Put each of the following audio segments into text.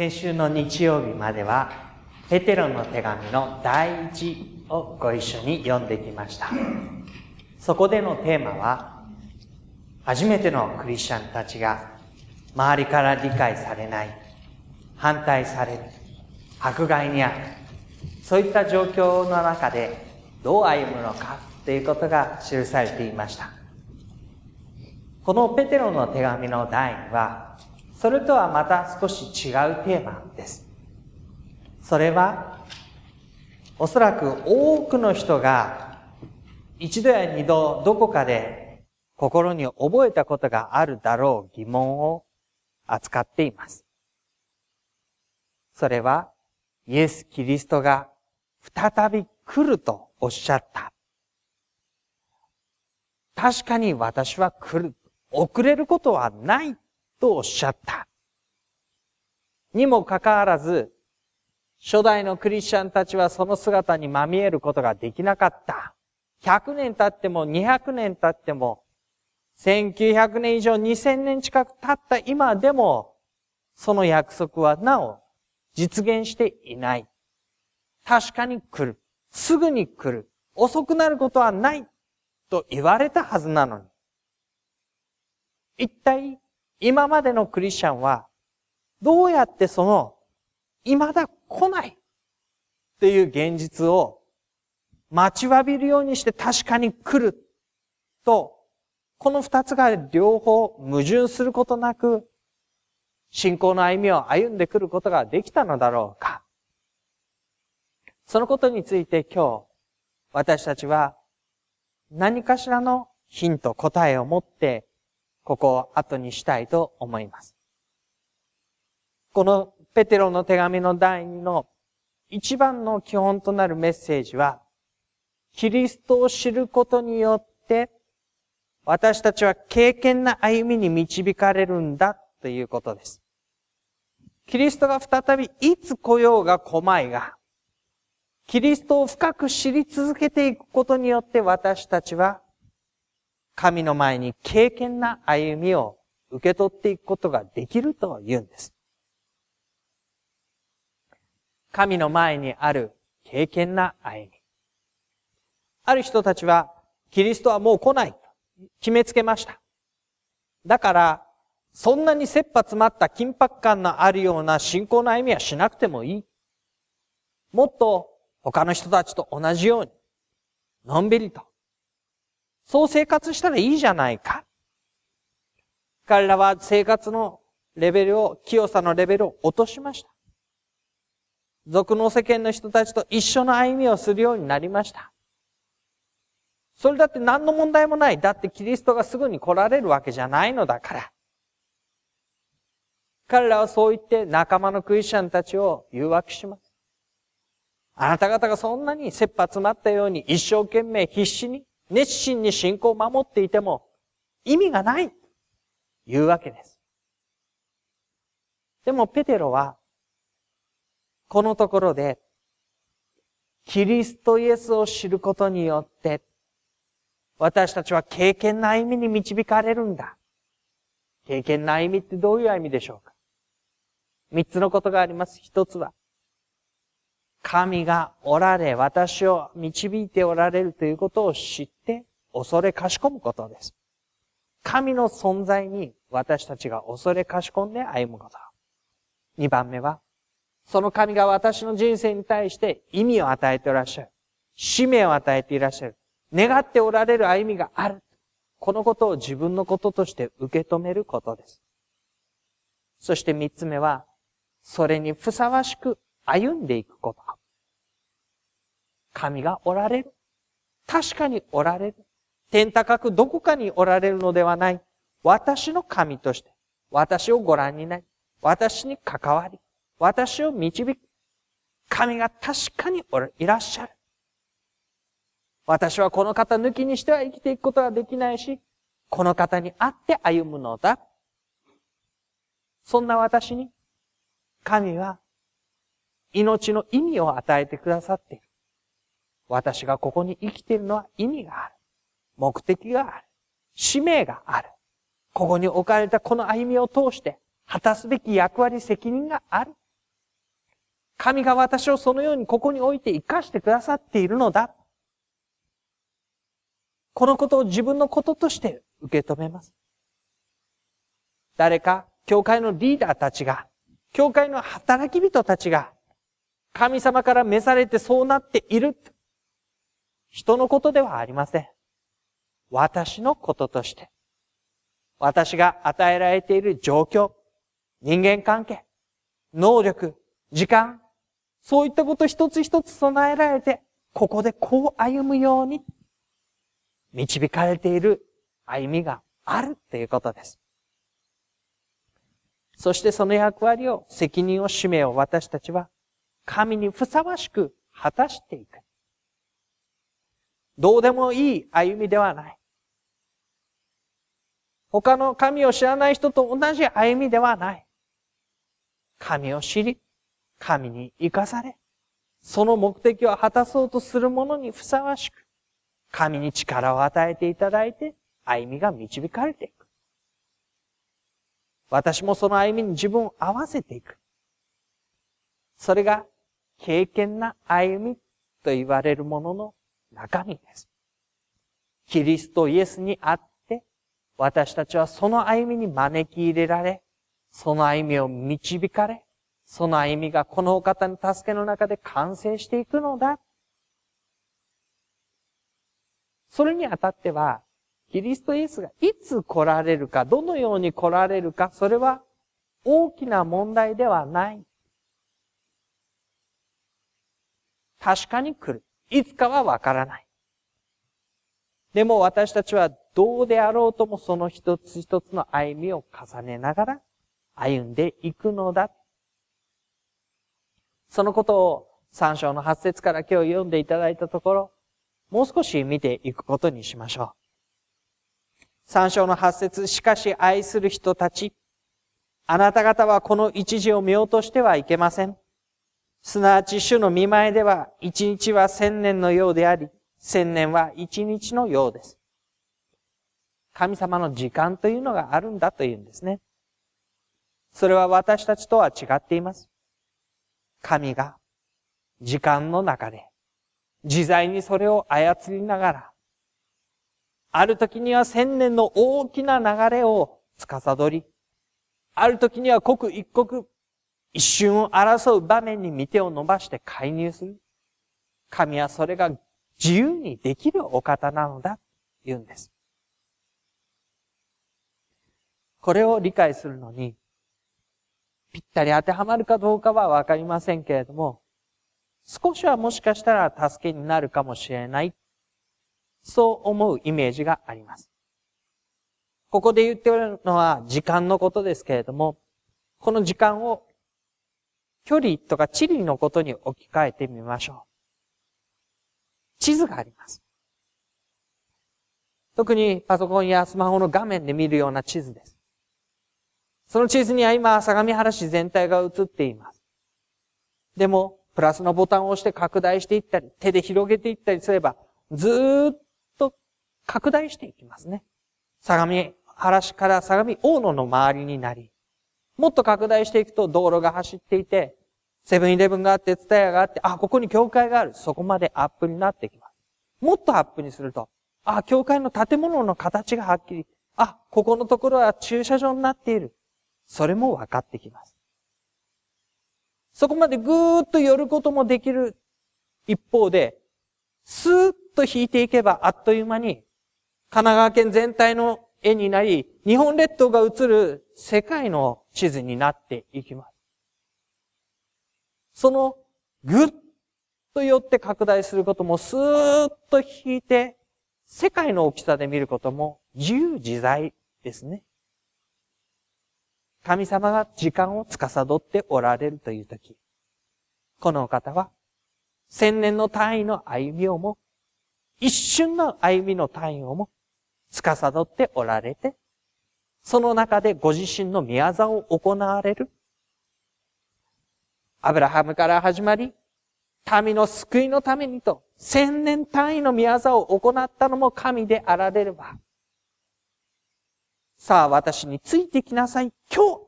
先週の日曜日まではペテロの手紙の第一をご一緒に読んできました。そこでのテーマは、初めてのクリスチャンたちが周りから理解されない、反対される、迫害にある、そういった状況の中でどう歩むのかということが記されていました。このペテロの手紙の第2は、それとはまた少し違うテーマです。それは、おそらく多くの人が一度や二度どこかで心に覚えたことがあるだろう疑問を扱っています。それは、イエス・キリストが再び来るとおっしゃった。確かに私は来る。遅れることはないとおっしゃった。にもかかわらず、初代のクリスチャンたちはその姿にまみえることができなかった。100年経っても200年経っても、1900年以上2000年近く経った今でも、その約束はなお実現していない。確かに来る。すぐに来る。遅くなることはない。と言われたはずなのに。一体、今までのクリスチャンは、どうやってその、未だ来ないっていう現実を待ちわびるようにして確かに来ると、この二つが両方矛盾することなく、信仰の歩みを歩んでくることができたのだろうか。そのことについて今日、私たちは何かしらのヒント、答えを持ってここを後にしたいと思います。このペテロの手紙の第二の一番の基本となるメッセージは、キリストを知ることによって、私たちは経験な歩みに導かれるんだということです。キリストが再びいつ来ようが来まいが、キリストを深く知り続けていくことによって私たちは神の前に経験な歩みを受け取っていくことができると言うんです。神の前にある経験な歩み。ある人たちは、キリストはもう来ないと決めつけました。だから、そんなに切羽詰まった緊迫感のあるような信仰の歩みはしなくてもいい。もっと他の人たちと同じように、のんびりと、そう生活したらいいじゃないか。彼らは生活のレベルを、清さのレベルを落としました。俗の世間の人たちと一緒の歩みをするようになりました。それだって何の問題もない。だってキリストがすぐに来られるわけじゃないのだから。彼らはそう言って仲間のクリスチャンたちを誘惑します。あなた方がそんなに切羽詰まったように一生懸命必死に熱心に信仰を守っていても意味がないというわけです。でもペテロはこのところでキリストイエスを知ることによって私たちは経験な歩みに導かれるんだ。経験な歩みってどういう歩みでしょうか三つのことがあります。一つは神がおられ、私を導いておられるということを知って、恐れかしこむことです。神の存在に私たちが恐れかしこんで歩むこと。二番目は、その神が私の人生に対して意味を与えていらっしゃる。使命を与えていらっしゃる。願っておられる歩みがある。このことを自分のこととして受け止めることです。そして三つ目は、それにふさわしく歩んでいくこと。神がおられる。確かにおられる。天高くどこかにおられるのではない。私の神として、私をご覧になり、私に関わり、私を導く。神が確かにいらっしゃる。私はこの方抜きにしては生きていくことができないし、この方に会って歩むのだ。そんな私に、神は命の意味を与えてくださっている。私がここに生きているのは意味がある。目的がある。使命がある。ここに置かれたこの歩みを通して、果たすべき役割、責任がある。神が私をそのようにここに置いて生かしてくださっているのだ。このことを自分のこととして受け止めます。誰か、教会のリーダーたちが、教会の働き人たちが、神様から召されてそうなっている。人のことではありません。私のこととして。私が与えられている状況、人間関係、能力、時間、そういったこと一つ一つ備えられて、ここでこう歩むように、導かれている歩みがあるということです。そしてその役割を、責任を、使命を私たちは、神にふさわしく果たしていく。どうでもいい歩みではない。他の神を知らない人と同じ歩みではない。神を知り、神に生かされ、その目的を果たそうとする者にふさわしく、神に力を与えていただいて、歩みが導かれていく。私もその歩みに自分を合わせていく。それが、経験な歩みと言われるものの中身です。キリストイエスにあって、私たちはその歩みに招き入れられ、その歩みを導かれ、その歩みがこのお方の助けの中で完成していくのだ。それにあたっては、キリストイエスがいつ来られるか、どのように来られるか、それは大きな問題ではない。確かに来る。いつかはわからない。でも私たちはどうであろうともその一つ一つの歩みを重ねながら歩んでいくのだ。そのことを三章の八節から今日読んでいただいたところ、もう少し見ていくことにしましょう。三章の八節しかし愛する人たち、あなた方はこの一時を見落としてはいけません。すなわち主の見前では一日は千年のようであり、千年は一日のようです。神様の時間というのがあるんだというんですね。それは私たちとは違っています。神が時間の中で自在にそれを操りながら、ある時には千年の大きな流れを司り、ある時には刻一刻一瞬を争う場面に見てを伸ばして介入する。神はそれが自由にできるお方なのだ、言うんです。これを理解するのに、ぴったり当てはまるかどうかはわかりませんけれども、少しはもしかしたら助けになるかもしれない。そう思うイメージがあります。ここで言っておるのは時間のことですけれども、この時間を距離とか地理のことに置き換えてみましょう。地図があります。特にパソコンやスマホの画面で見るような地図です。その地図には今、相模原市全体が映っています。でも、プラスのボタンを押して拡大していったり、手で広げていったりすれば、ずっと拡大していきますね。相模原市から相模大野の周りになり、もっと拡大していくと道路が走っていて、セブンイレブンがあって、ツタヤがあって、あ、ここに教会がある。そこまでアップになってきます。もっとアップにすると、あ、教会の建物の形がはっきり、あ、ここのところは駐車場になっている。それも分かってきます。そこまでぐーっと寄ることもできる一方で、スーッと引いていけばあっという間に、神奈川県全体の絵になり、日本列島が映る世界の地図になっていきます。そのぐっと寄って拡大することもスーッと引いて、世界の大きさで見ることも自由自在ですね。神様が時間を司っておられるというとき、この方は、千年の単位の歩みをも、一瞬の歩みの単位をも、司っておられて、その中でご自身の宮業を行われる？アブラハムから始まり、民の救いのためにと、千年単位の宮業を行ったのも神であられれば、さあ私についてきなさい、今日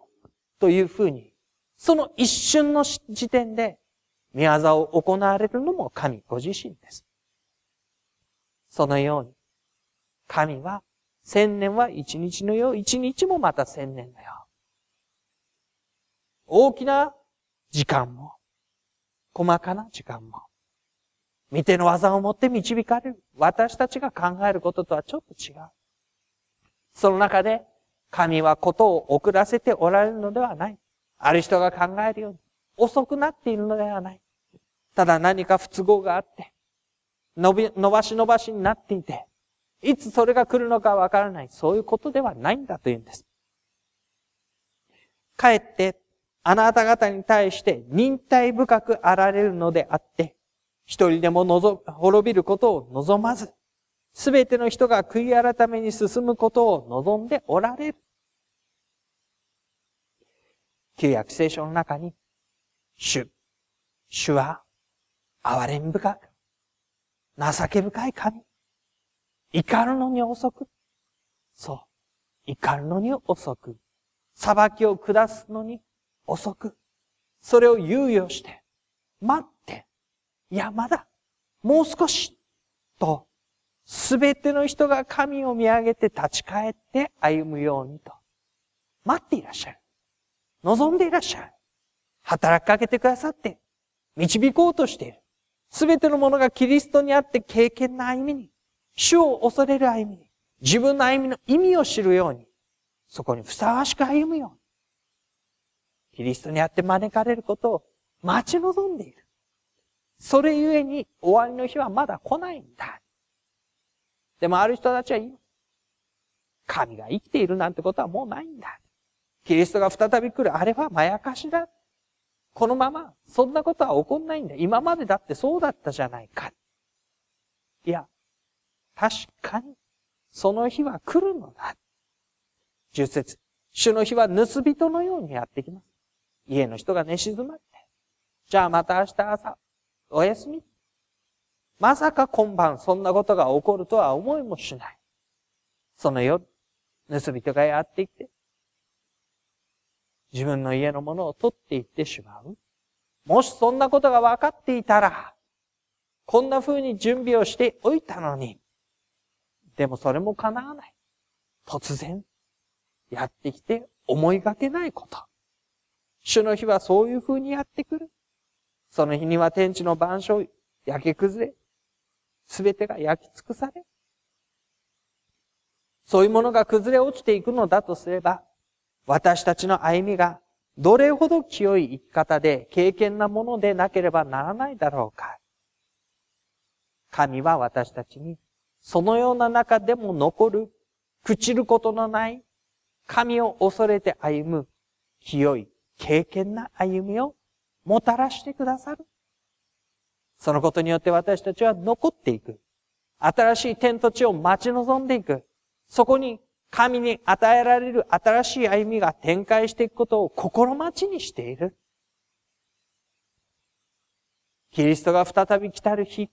というふうに、その一瞬の時点で、宮業を行われるのも神ご自身です。そのように、神は、千年は一日のよう、一日もまた千年のよ。大きな時間も、細かな時間も、見ての技をもって導かれる。私たちが考えることとはちょっと違う。その中で、神はことを遅らせておられるのではない。ある人が考えるように、遅くなっているのではない。ただ何か不都合があって、伸び、伸ばし伸ばしになっていて、いつそれが来るのかわからない。そういうことではないんだというんです。かえって、あなた方に対して忍耐深くあられるのであって、一人でも滅びることを望まず、すべての人が悔い改めに進むことを望んでおられる。旧約聖書の中に、主、主は、憐れん深く、情け深い神。怒るのに遅く。そう。怒るのに遅く。裁きを下すのに遅く。それを猶予して、待って、いや、まだ、もう少し、とすべての人が神を見上げて立ち返って歩むようにと。待っていらっしゃる。望んでいらっしゃる。働きかけてくださって、導こうとしている。すべてのものがキリストにあって経験な歩みに、主を恐れる歩みに、自分の歩みの意味を知るように、そこにふさわしく歩むように。キリストにあって招かれることを待ち望んでいる。それゆえに終わりの日はまだ来ないんだ。でもある人たちは言う。神が生きているなんてことはもうないんだ。キリストが再び来る。あれはまやかしだ。このまま、そんなことは起こんないんだ。今までだってそうだったじゃないか。いや、確かに、その日は来るのだ。十節。主の日は盗人のようにやってきます。家の人が寝静まって。じゃあまた明日朝、お休み。まさか今晩そんなことが起こるとは思いもしない。その夜、盗人がやってきて、自分の家のものを取っていってしまう。もしそんなことが分かっていたら、こんな風に準備をしておいたのに、でもそれも叶わない。突然、やってきて思いがけないこと。主の日はそういう風にやってくる。その日には天地の万象、焼け崩れ、すべてが焼き尽くされ、そういうものが崩れ落ちていくのだとすれば、私たちの歩みがどれほど清い生き方で経験なものでなければならないだろうか。神は私たちに、そのような中でも残る、朽ちることのない、神を恐れて歩む、清い、経験な歩みをもたらしてくださる。そのことによって私たちは残っていく。新しい天と地を待ち望んでいく。そこに神に与えられる新しい歩みが展開していくことを心待ちにしている。キリストが再び来たる日、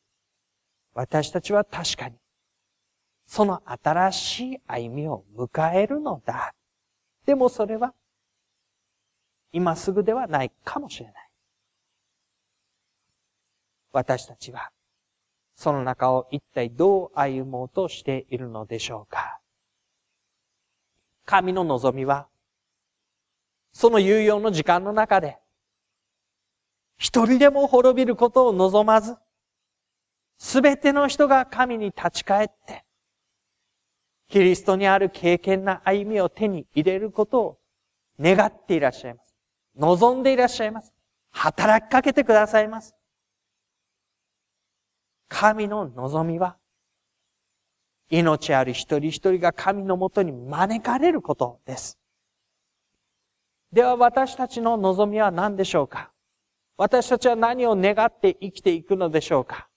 私たちは確かに、その新しい歩みを迎えるのだ。でもそれは、今すぐではないかもしれない。私たちは、その中を一体どう歩もうとしているのでしょうか神の望みは、その有用の時間の中で、一人でも滅びることを望まず、すべての人が神に立ち返って、キリストにある経験な歩みを手に入れることを願っていらっしゃいます。望んでいらっしゃいます。働きかけてくださいます。神の望みは、命ある一人一人が神のもとに招かれることです。では私たちの望みは何でしょうか？私たちは何を願って生きていくのでしょうか？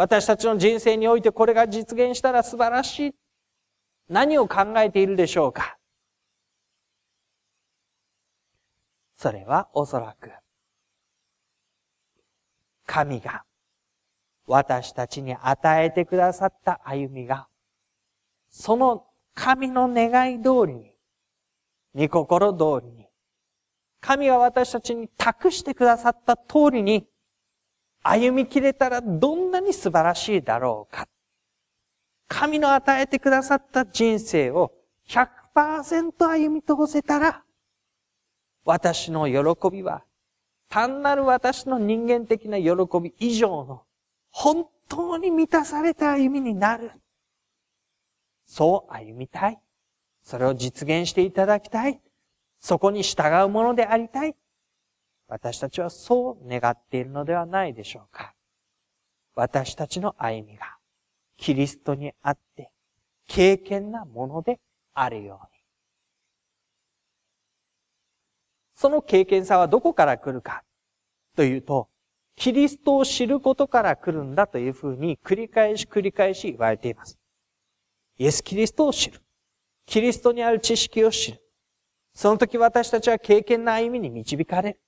私たちの人生においてこれが実現したら素晴らしい。何を考えているでしょうか？それはおそらく、神が私たちに与えてくださった歩みが、その神の願い通りに、御心通りに、神が私たちに託してくださった通りに、歩みきれたらどんなに素晴らしいだろうか。神の与えてくださった人生を100%歩み通せたら、私の喜びは、単なる私の人間的な喜び以上の、本当に満たされた歩みになる。そう歩みたい。それを実現していただきたい。そこに従うものでありたい。私たちはそう願っているのではないでしょうか。私たちの歩みが、キリストにあって、経験なものであるように。その経験さはどこから来るかというと、キリストを知ることから来るんだというふうに繰り返し繰り返し言われています。イエス・キリストを知る。キリストにある知識を知る。その時私たちは経験な歩みに導かれる。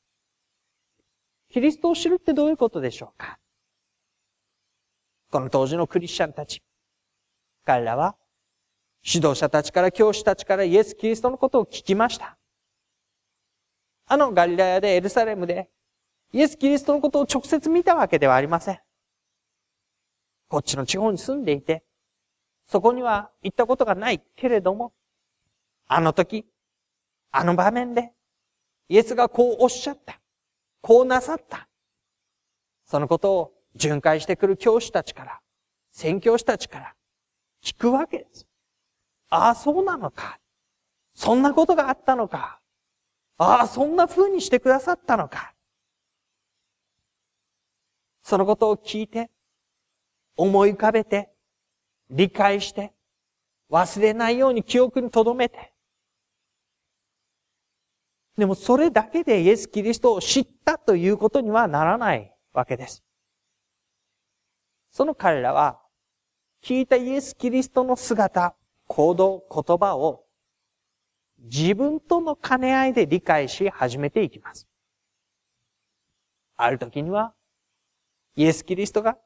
キリストを知るってどういうことでしょうか？この当時のクリスチャンたち。彼らは指導者たちから教師たちからイエス・キリストのことを聞きました。あのガリラヤでエルサレムで、イエス・キリストのことを直接見たわけではありません。こっちの地方に住んでいて、そこには行ったことがないけれども、あの時、あの場面で、イエスがこうおっしゃった。こうなさった。そのことを巡回してくる教師たちから、宣教師たちから聞くわけです。ああ、そうなのか。そんなことがあったのか。ああ、そんな風にしてくださったのか。そのことを聞いて、思い浮かべて、理解して、忘れないように記憶に留めて。でもそれだけでイエス・キリストを知ったということにはならないわけです。その彼らは、聞いたイエス・キリストの姿、行動、言葉を自分との兼ね合いで理解し始めていきます。ある時には、イエス・キリストが、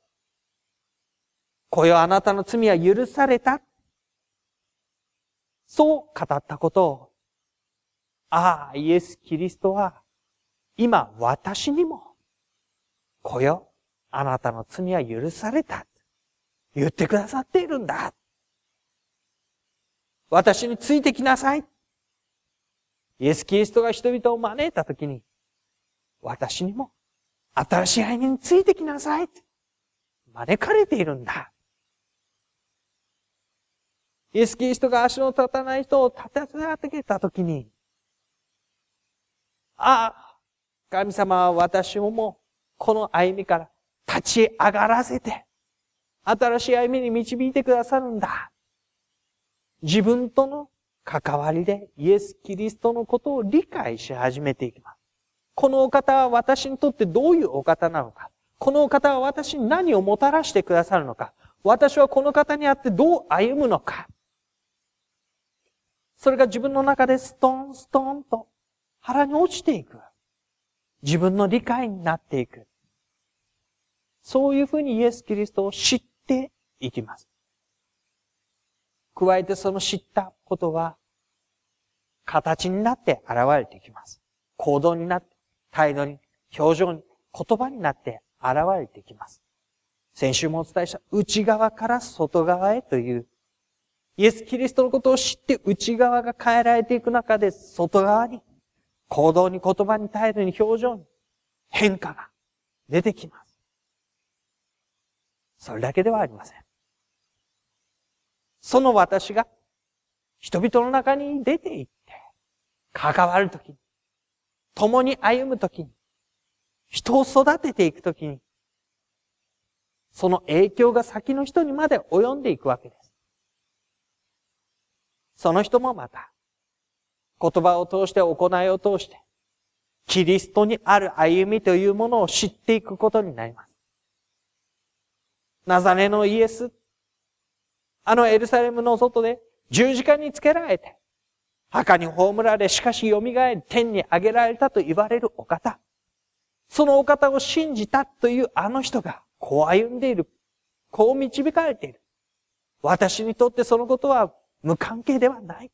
こよあなたの罪は許された。そう語ったことを、ああ、イエス・キリストは、今私にも、こよ、あなたの罪は許された。言ってくださっているんだ。私についてきなさい。イエス・キリストが人々を招いたときに、私にも新しい歩みについてきなさい。招かれているんだ。イエス・キリストが足の立たない人を立て上げたときに、ああ、神様は私をもうこの歩みから立ち上がらせて、新しい歩みに導いてくださるんだ。自分との関わりでイエス・キリストのことを理解し始めていきます。このお方は私にとってどういうお方なのか。このお方は私に何をもたらしてくださるのか。私はこの方にあってどう歩むのか。それが自分の中でストーンストーンと腹に落ちていく。自分の理解になっていく。そういうふうにイエス・キリストを知っていきます。加えてその知ったことは、形になって現れてきます。行動になって、態度に、表情に、言葉になって現れてきます。先週もお伝えした内側から外側へという、イエス・キリストのことを知って内側が変えられていく中で外側に、行動に言葉に態度に表情に変化が出てきます。それだけではありません。その私が人々の中に出て行って、関わるときに、共に歩むときに、人を育てていくときに、その影響が先の人にまで及んでいくわけです。その人もまた、言葉を通して行いを通して、キリストにある歩みというものを知っていくことになります。ナザレのイエス、あのエルサレムの外で十字架につけられて、墓に葬られ、しかし蘇り天に上げられたと言われるお方。そのお方を信じたというあの人が、こう歩んでいる。こう導かれている。私にとってそのことは無関係ではない。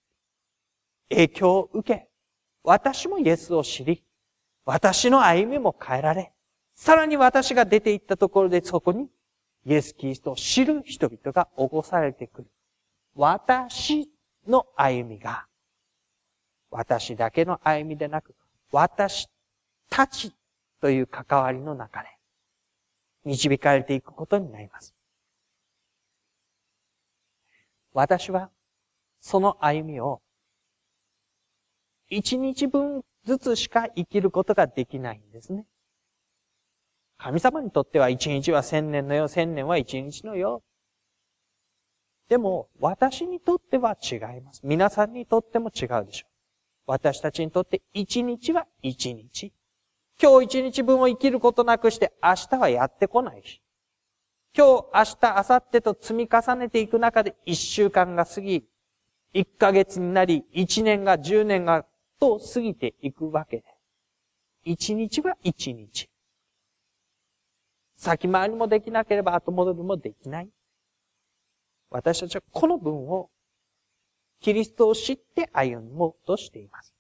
影響を受け、私もイエスを知り、私の歩みも変えられ、さらに私が出て行ったところでそこにイエス・キリストを知る人々が起こされてくる。私の歩みが、私だけの歩みでなく、私たちという関わりの中で、導かれていくことになります。私は、その歩みを、一日分ずつしか生きることができないんですね。神様にとっては一日は千年のよ、千年は一日のよ。でも、私にとっては違います。皆さんにとっても違うでしょう。私たちにとって一日は一日。今日一日分を生きることなくして明日はやってこないし。今日、明日、明後日と積み重ねていく中で一週間が過ぎ、一ヶ月になり、一年が十年がと過ぎていくわけで。一日は一日。先回りもできなければ後戻りもできない。私たちはこの文をキリストを知って歩もうとしています。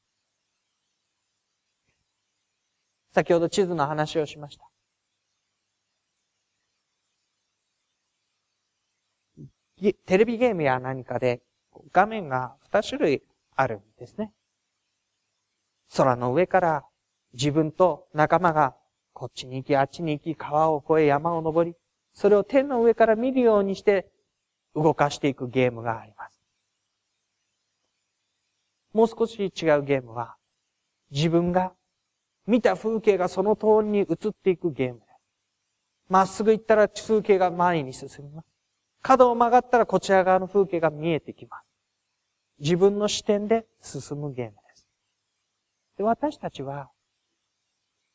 先ほど地図の話をしました。テレビゲームや何かで画面が2種類あるんですね。空の上から自分と仲間がこっちに行き、あっちに行き、川を越え、山を登り、それを天の上から見るようにして動かしていくゲームがあります。もう少し違うゲームは、自分が見た風景がその通りに映っていくゲームです。まっすぐ行ったら風景が前に進みます。角を曲がったらこちら側の風景が見えてきます。自分の視点で進むゲームで。私たちは、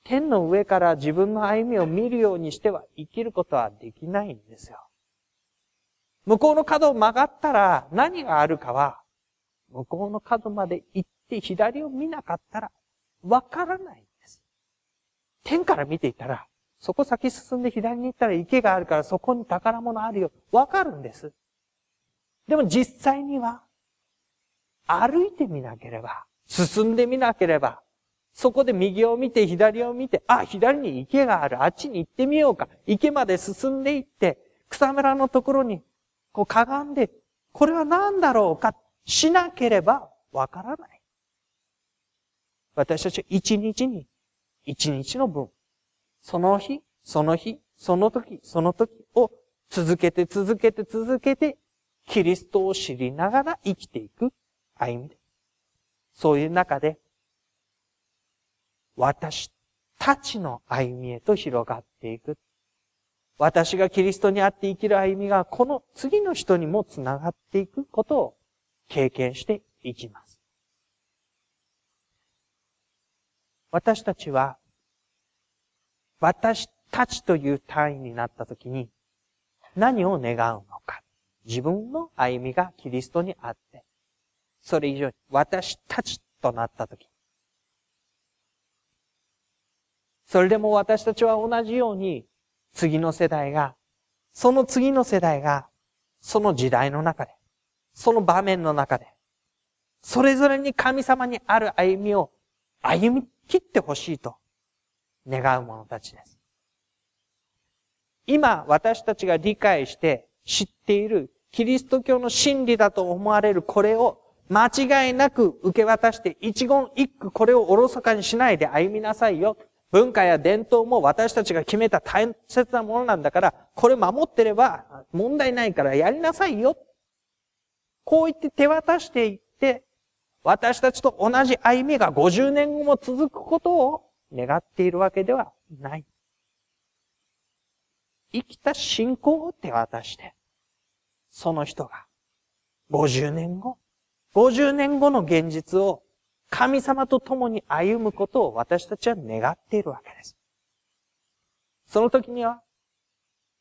天の上から自分の歩みを見るようにしては生きることはできないんですよ。向こうの角を曲がったら何があるかは、向こうの角まで行って左を見なかったらわからないんです。天から見ていたら、そこ先進んで左に行ったら池があるからそこに宝物あるよ。わかるんです。でも実際には、歩いてみなければ、進んでみなければ、そこで右を見て、左を見て、あ、左に池がある。あっちに行ってみようか。池まで進んでいって、草むらのところに、こうかがんで、これは何だろうか、しなければわからない。私たちは一日に、一日の分、その日、その日、その時、その時を続けて続けて続けて、キリストを知りながら生きていく歩みで。そういう中で、私たちの歩みへと広がっていく。私がキリストにあって生きる歩みがこの次の人にもつながっていくことを経験していきます。私たちは私たちという単位になったときに何を願うのか。自分の歩みがキリストにあって、それ以上に私たちとなったとき、それでも私たちは同じように、次の世代が、その次の世代が、その時代の中で、その場面の中で、それぞれに神様にある歩みを歩み切ってほしいと願う者たちです。今私たちが理解して知っているキリスト教の真理だと思われるこれを間違いなく受け渡して一言一句これをおろそかにしないで歩みなさいよ。文化や伝統も私たちが決めた大切なものなんだから、これ守ってれば問題ないからやりなさいよ。こう言って手渡していって、私たちと同じ歩みが50年後も続くことを願っているわけではない。生きた信仰を手渡して、その人が50年後、50年後の現実を神様と共に歩むことを私たちは願っているわけです。その時には、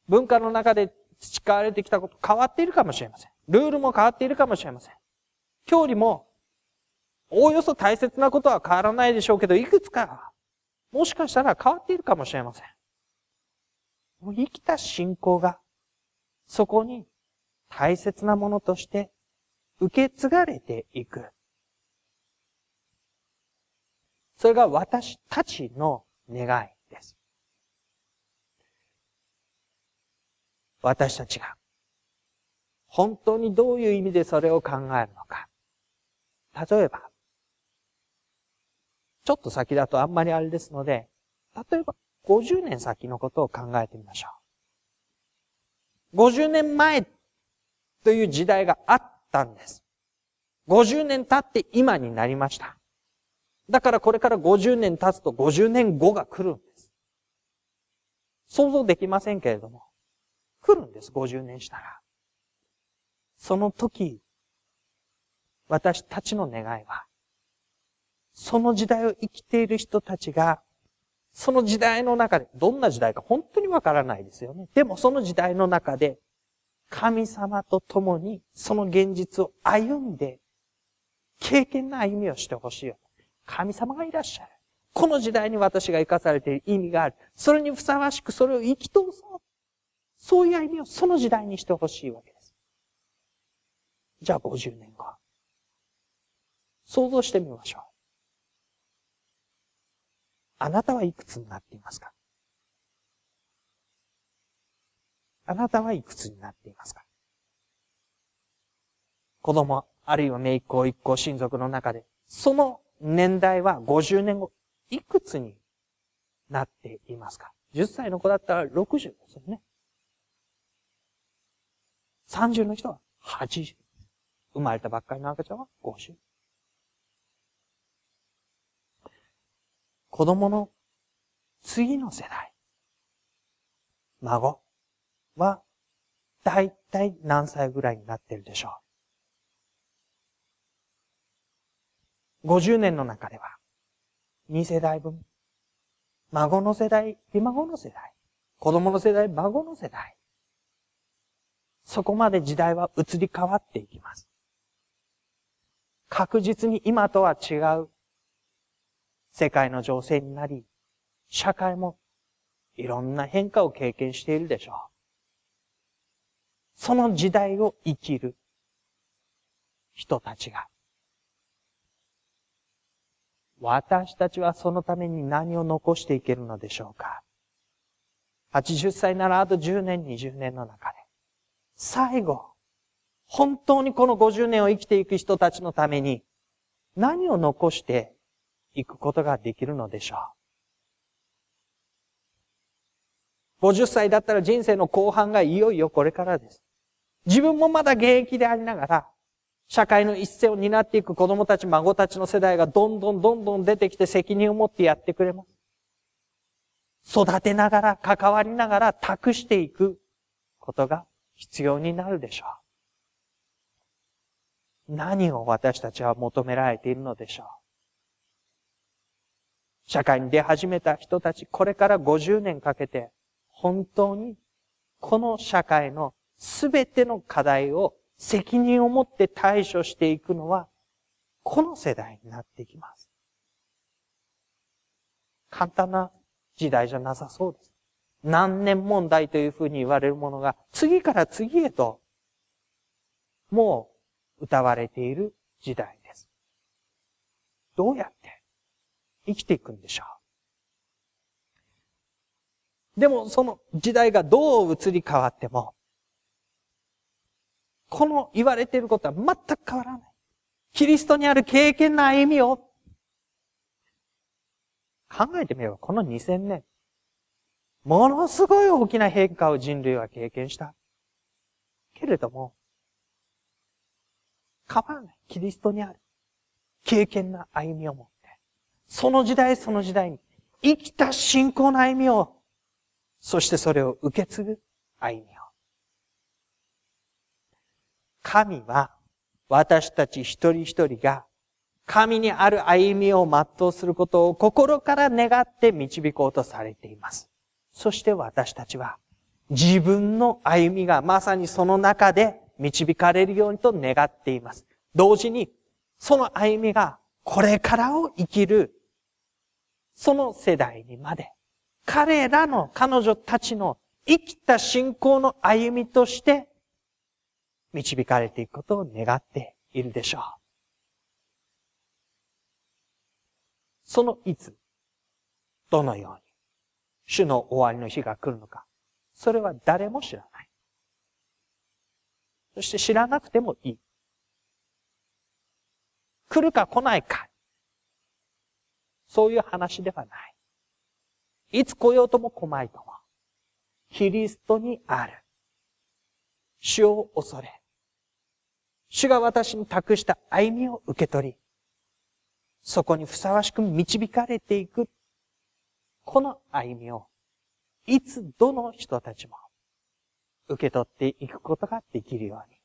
文化の中で培われてきたこと変わっているかもしれません。ルールも変わっているかもしれません。教理も、おおよそ大切なことは変わらないでしょうけど、いくつか、もしかしたら変わっているかもしれません。生きた信仰が、そこに大切なものとして受け継がれていく。それが私たちの願いです。私たちが本当にどういう意味でそれを考えるのか。例えば、ちょっと先だとあんまりあれですので、例えば50年先のことを考えてみましょう。50年前という時代があったんです。50年経って今になりました。だからこれから50年経つと50年後が来るんです。想像できませんけれども、来るんです、50年したら。その時、私たちの願いは、その時代を生きている人たちが、その時代の中で、どんな時代か本当にわからないですよね。でもその時代の中で、神様と共にその現実を歩んで、経験な歩みをしてほしいよ。神様がいらっしゃる。この時代に私が生かされている意味がある。それにふさわしくそれを生き通そう。そういう歩みをその時代にしてほしいわけです。じゃあ50年後。想像してみましょう。あなたはいくつになっていますか？あなたはいくつになっていますか？子供、あるいは姪っ子、一子、親族の中で、その年代は50年後、いくつになっていますか ?10 歳の子だったら60ですよね。30の人は80。生まれたばっかりの赤ちゃんは50。子供の次の世代、孫は、だいたい何歳ぐらいになってるでしょう。50年の中では、2世代分、孫の世代、ひ孫の世代、子供の世代、孫の世代、そこまで時代は移り変わっていきます。確実に今とは違う世界の情勢になり、社会もいろんな変化を経験しているでしょう。その時代を生きる人たちが、私たちはそのために何を残していけるのでしょうか ?80 歳ならあと10年、20年の中で、最後、本当にこの50年を生きていく人たちのために何を残していくことができるのでしょう。50歳だったら人生の後半がいよいよこれからです。自分もまだ現役でありながら、社会の一世を担っていく子供たち、孫たちの世代がどんどんどんどん出てきて責任を持ってやってくれます。育てながら、関わりながら、託していくことが必要になるでしょう。何を私たちは求められているのでしょう。社会に出始めた人たち、これから50年かけて、本当にこの社会のすべての課題を責任を持って対処していくのは、この世代になってきます。簡単な時代じゃなさそうです。何年問題というふうに言われるものが、次から次へと、もう歌われている時代です。どうやって生きていくんでしょう。でも、その時代がどう移り変わっても、この言われていることは全く変わらない。キリストにある経験な歩みを考えてみれば、この2000年、ものすごい大きな変化を人類は経験した。けれども、変わらない。キリストにある。経験な歩みを持って、その時代その時代に生きた信仰の歩みを、そしてそれを受け継ぐ歩みを。神は私たち一人一人が神にある歩みを全うすることを心から願って導こうとされています。そして私たちは自分の歩みがまさにその中で導かれるようにと願っています。同時にその歩みがこれからを生きるその世代にまで彼らの彼女たちの生きた信仰の歩みとして導かれていくことを願っているでしょう。そのいつ、どのように、主の終わりの日が来るのか、それは誰も知らない。そして知らなくてもいい。来るか来ないか。そういう話ではない。いつ来ようとも来まいとも。キリストにある。主を恐れ。主が私に託した歩みを受け取り、そこにふさわしく導かれていく、この歩みを、いつどの人たちも受け取っていくことができるように。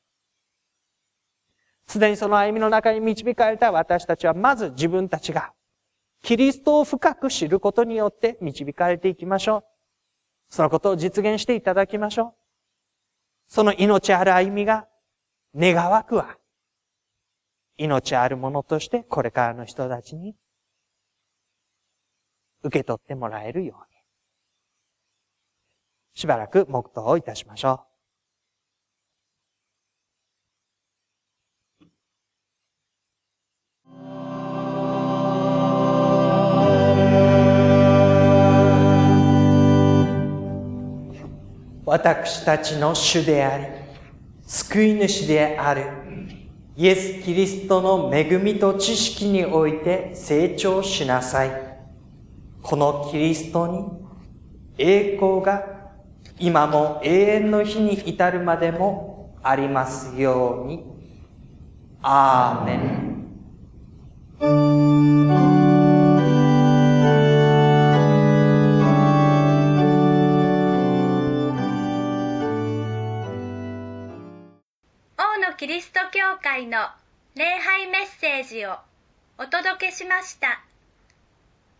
すでにその歩みの中に導かれた私たちは、まず自分たちが、キリストを深く知ることによって導かれていきましょう。そのことを実現していただきましょう。その命ある歩みが、願わくは、命あるものとしてこれからの人たちに受け取ってもらえるように。しばらく黙祷をいたしましょう。私たちの主であり、救い主である、イエス・キリストの恵みと知識において成長しなさい。このキリストに栄光が今も永遠の日に至るまでもありますように。アーメン。会の礼拝メッセージをお届けしました。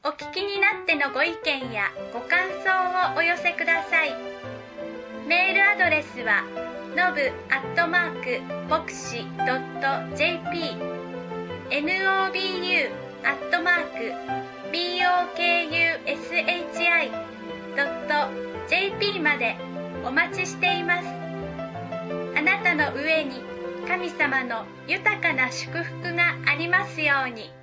お聞きになってのご意見やご感想をお寄せください。メールアドレスはのぶアットマーク牧師 .jp nobu アットマーク bokushi.jp までお待ちしています。あなたの上に神様の豊かな祝福がありますように。